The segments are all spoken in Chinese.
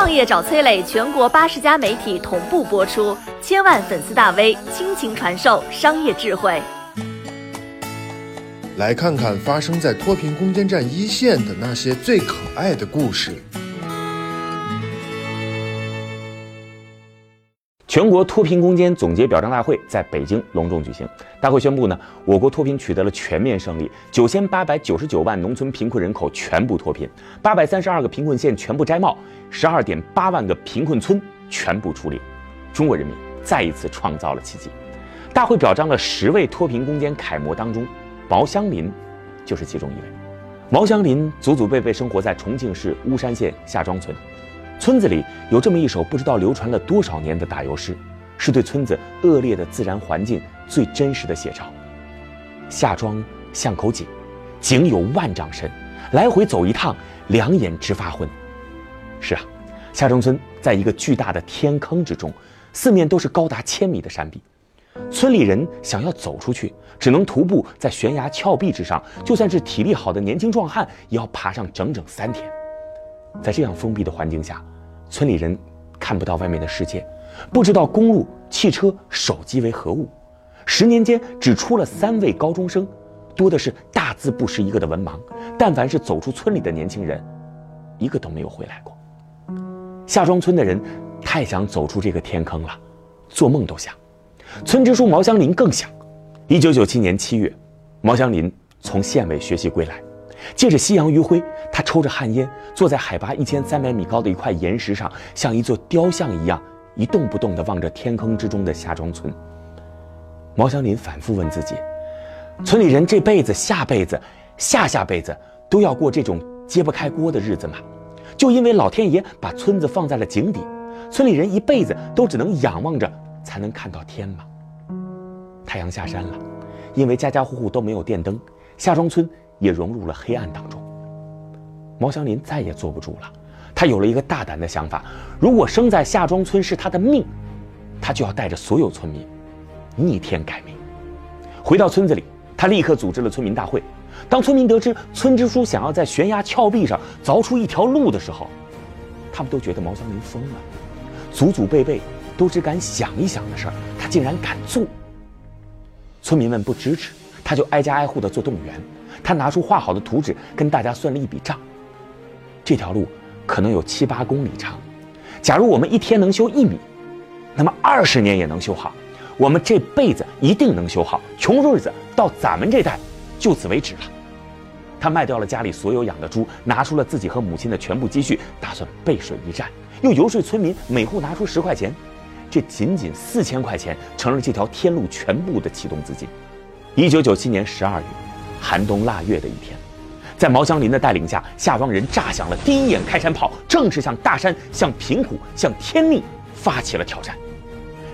创业找崔磊，全国八十家媒体同步播出，千万粉丝大 V 倾情传授商业智慧。来看看发生在脱贫攻坚战一线的那些最可爱的故事。全国脱贫攻坚总结表彰大会在北京隆重举行。大会宣布呢，我国脱贫取得了全面胜利，九千八百九十九万农村贫困人口全部脱贫，八百三十二个贫困县全部摘帽，十二点八万个贫困村全部出列，中国人民再一次创造了奇迹。大会表彰了十位脱贫攻坚楷模当中，毛香林就是其中一位。毛香林祖祖辈辈生活在重庆市巫山县夏庄村。村子里有这么一首不知道流传了多少年的打油诗，是对村子恶劣的自然环境最真实的写照。夏庄像口井，井有万丈深，来回走一趟，两眼直发昏。是啊，夏庄村在一个巨大的天坑之中，四面都是高达千米的山壁，村里人想要走出去，只能徒步在悬崖峭壁之上，就算是体力好的年轻壮汉，也要爬上整整三天。在这样封闭的环境下，村里人看不到外面的世界，不知道公路、汽车、手机为何物。十年间只出了三位高中生，多的是大字不识一个的文盲。但凡是走出村里的年轻人，一个都没有回来过。夏庄村的人太想走出这个天坑了，做梦都想。村支书毛香林更想。一九九七年七月，毛香林从县委学习归来。借着夕阳余晖，他抽着旱烟，坐在海拔一千三百米高的一块岩石上，像一座雕像一样一动不动地望着天坑之中的夏庄村。毛香林反复问自己：村里人这辈子、下辈子、下下辈子都要过这种揭不开锅的日子吗？就因为老天爷把村子放在了井底，村里人一辈子都只能仰望着才能看到天吗？太阳下山了，因为家家户户都没有电灯，夏庄村。也融入了黑暗当中。毛祥林再也坐不住了，他有了一个大胆的想法：如果生在夏庄村是他的命，他就要带着所有村民逆天改命。回到村子里，他立刻组织了村民大会。当村民得知村支书想要在悬崖峭壁上凿出一条路的时候，他们都觉得毛祥林疯了。祖祖辈辈都只敢想一想的事儿，他竟然敢做。村民们不支持，他就挨家挨户的做动员。他拿出画好的图纸，跟大家算了一笔账。这条路可能有七八公里长，假如我们一天能修一米，那么二十年也能修好。我们这辈子一定能修好，穷日子到咱们这代就此为止了。他卖掉了家里所有养的猪，拿出了自己和母亲的全部积蓄，打算背水一战。又游说村民每户拿出十块钱，这仅仅四千块钱成了这条天路全部的启动资金。一九九七年十二月。寒冬腊月的一天，在毛香林的带领下，夏庄人炸响了第一眼开山炮，正式向大山、向贫苦、向天命发起了挑战。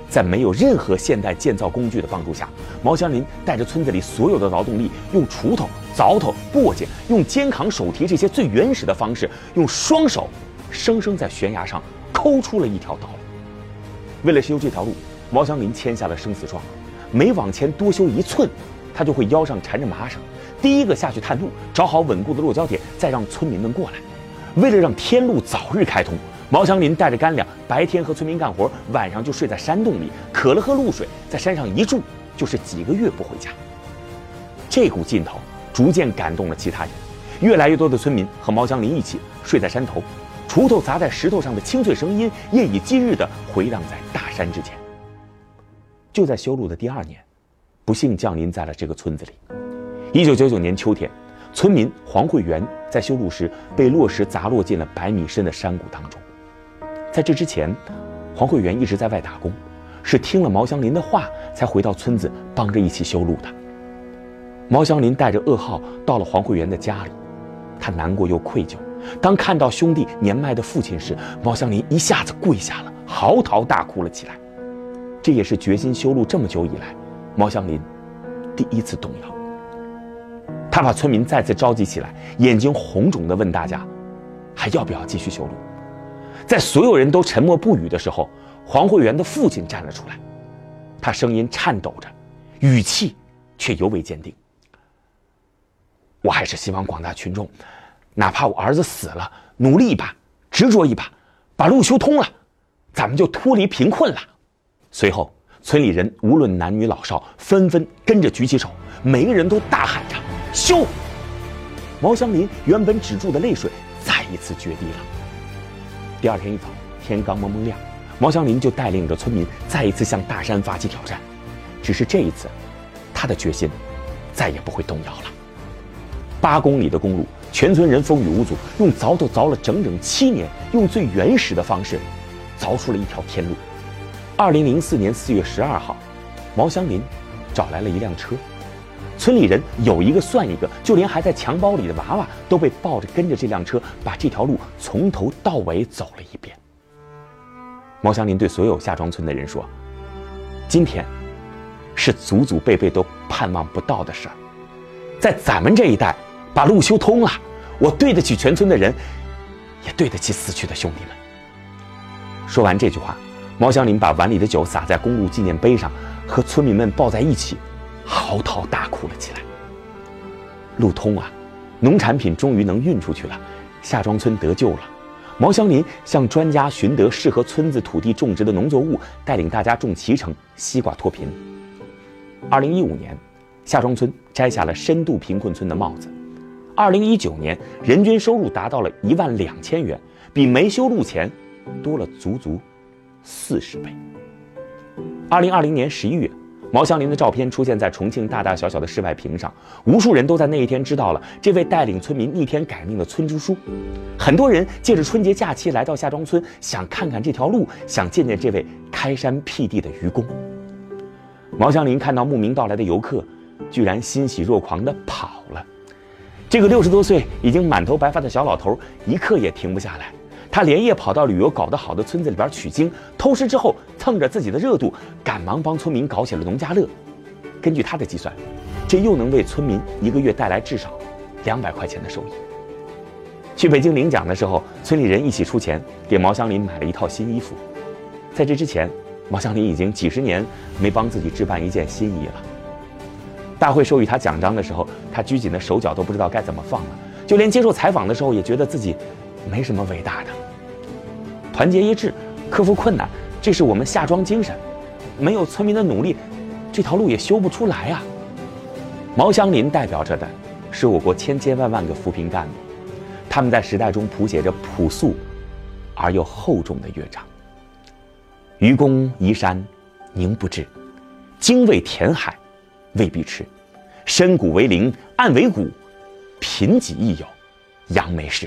在没有任何现代建造工具的帮助下，毛香林带着村子里所有的劳动力，用锄头、凿头、簸箕，用肩扛、手提这些最原始的方式，用双手，生生在悬崖上抠出了一条道路。为了修这条路，毛香林签下了生死状，每往前多修一寸，他就会腰上缠着麻绳。第一个下去探路，找好稳固的落脚点，再让村民们过来。为了让天路早日开通，毛祥林带着干粮，白天和村民干活，晚上就睡在山洞里，渴了喝露水，在山上一住就是几个月不回家。这股劲头逐渐感动了其他人，越来越多的村民和毛祥林一起睡在山头，锄头砸在石头上的清脆声音，夜以继日地回荡在大山之间。就在修路的第二年，不幸降临在了这个村子里。一九九九年秋天，村民黄慧元在修路时被落石砸落进了百米深的山谷当中。在这之前，黄慧元一直在外打工，是听了毛祥林的话才回到村子帮着一起修路的。毛祥林带着噩耗到了黄慧元的家里，他难过又愧疚。当看到兄弟年迈的父亲时，毛祥林一下子跪下了，嚎啕大哭了起来。这也是决心修路这么久以来，毛祥林第一次动摇。他把村民再次召集起来，眼睛红肿地问大家：“还要不要继续修路？”在所有人都沉默不语的时候，黄慧元的父亲站了出来，他声音颤抖着，语气却尤为坚定：“我还是希望广大群众，哪怕我儿子死了，努力一把，执着一把，把路修通了，咱们就脱离贫困了。随后，村里人无论男女老少，纷纷跟着举起手，每个人都大喊着“修”。毛祥林原本止住的泪水再一次决堤了。第二天一早，天刚蒙蒙亮，毛祥林就带领着村民再一次向大山发起挑战。只是这一次，他的决心再也不会动摇了。八公里的公路，全村人风雨无阻，用凿头凿了整整七年，用最原始的方式凿出了一条天路。二零零四年四月十二号，毛祥林找来了一辆车。村里人有一个算一个，就连还在襁褓里的娃娃都被抱着跟着这辆车，把这条路从头到尾走了一遍。毛祥林对所有夏庄村的人说：“今天是祖祖辈辈都盼望不到的事儿，在咱们这一代把路修通了，我对得起全村的人，也对得起死去的兄弟们。”说完这句话，毛祥林把碗里的酒洒在公路纪念碑上，和村民们抱在一起。嚎啕大哭了起来。路通啊，农产品终于能运出去了，夏庄村得救了。毛祥林向专家寻得适合村子土地种植的农作物，带领大家种脐橙、西瓜脱贫。二零一五年，夏庄村摘下了深度贫困村的帽子。二零一九年，人均收入达到了一万两千元，比没修路前多了足足四十倍。二零二零年十一月。毛祥林的照片出现在重庆大大小小的室外屏上，无数人都在那一天知道了这位带领村民逆天改命的村支书。很多人借着春节假期来到夏庄村，想看看这条路，想见见这位开山辟地的愚公。毛祥林看到慕名到来的游客，居然欣喜若狂地跑了。这个六十多岁、已经满头白发的小老头，一刻也停不下来。他连夜跑到旅游搞得好的村子里边取经，偷师之后蹭着自己的热度，赶忙帮村民搞起了农家乐。根据他的计算，这又能为村民一个月带来至少两百块钱的收益。去北京领奖的时候，村里人一起出钱给毛祥林买了一套新衣服。在这之前，毛祥林已经几十年没帮自己置办一件新衣了。大会授予他奖章的时候，他拘谨的手脚都不知道该怎么放了，就连接受采访的时候也觉得自己没什么伟大的。团结一致，克服困难，这是我们夏庄精神。没有村民的努力，这条路也修不出来啊。毛祥林代表着的，是我国千千万万个扶贫干部，他们在时代中谱写着朴素而又厚重的乐章。愚公移山，宁不至；精卫填海，未必迟。深谷为陵，暗为谷，贫瘠亦有杨梅事。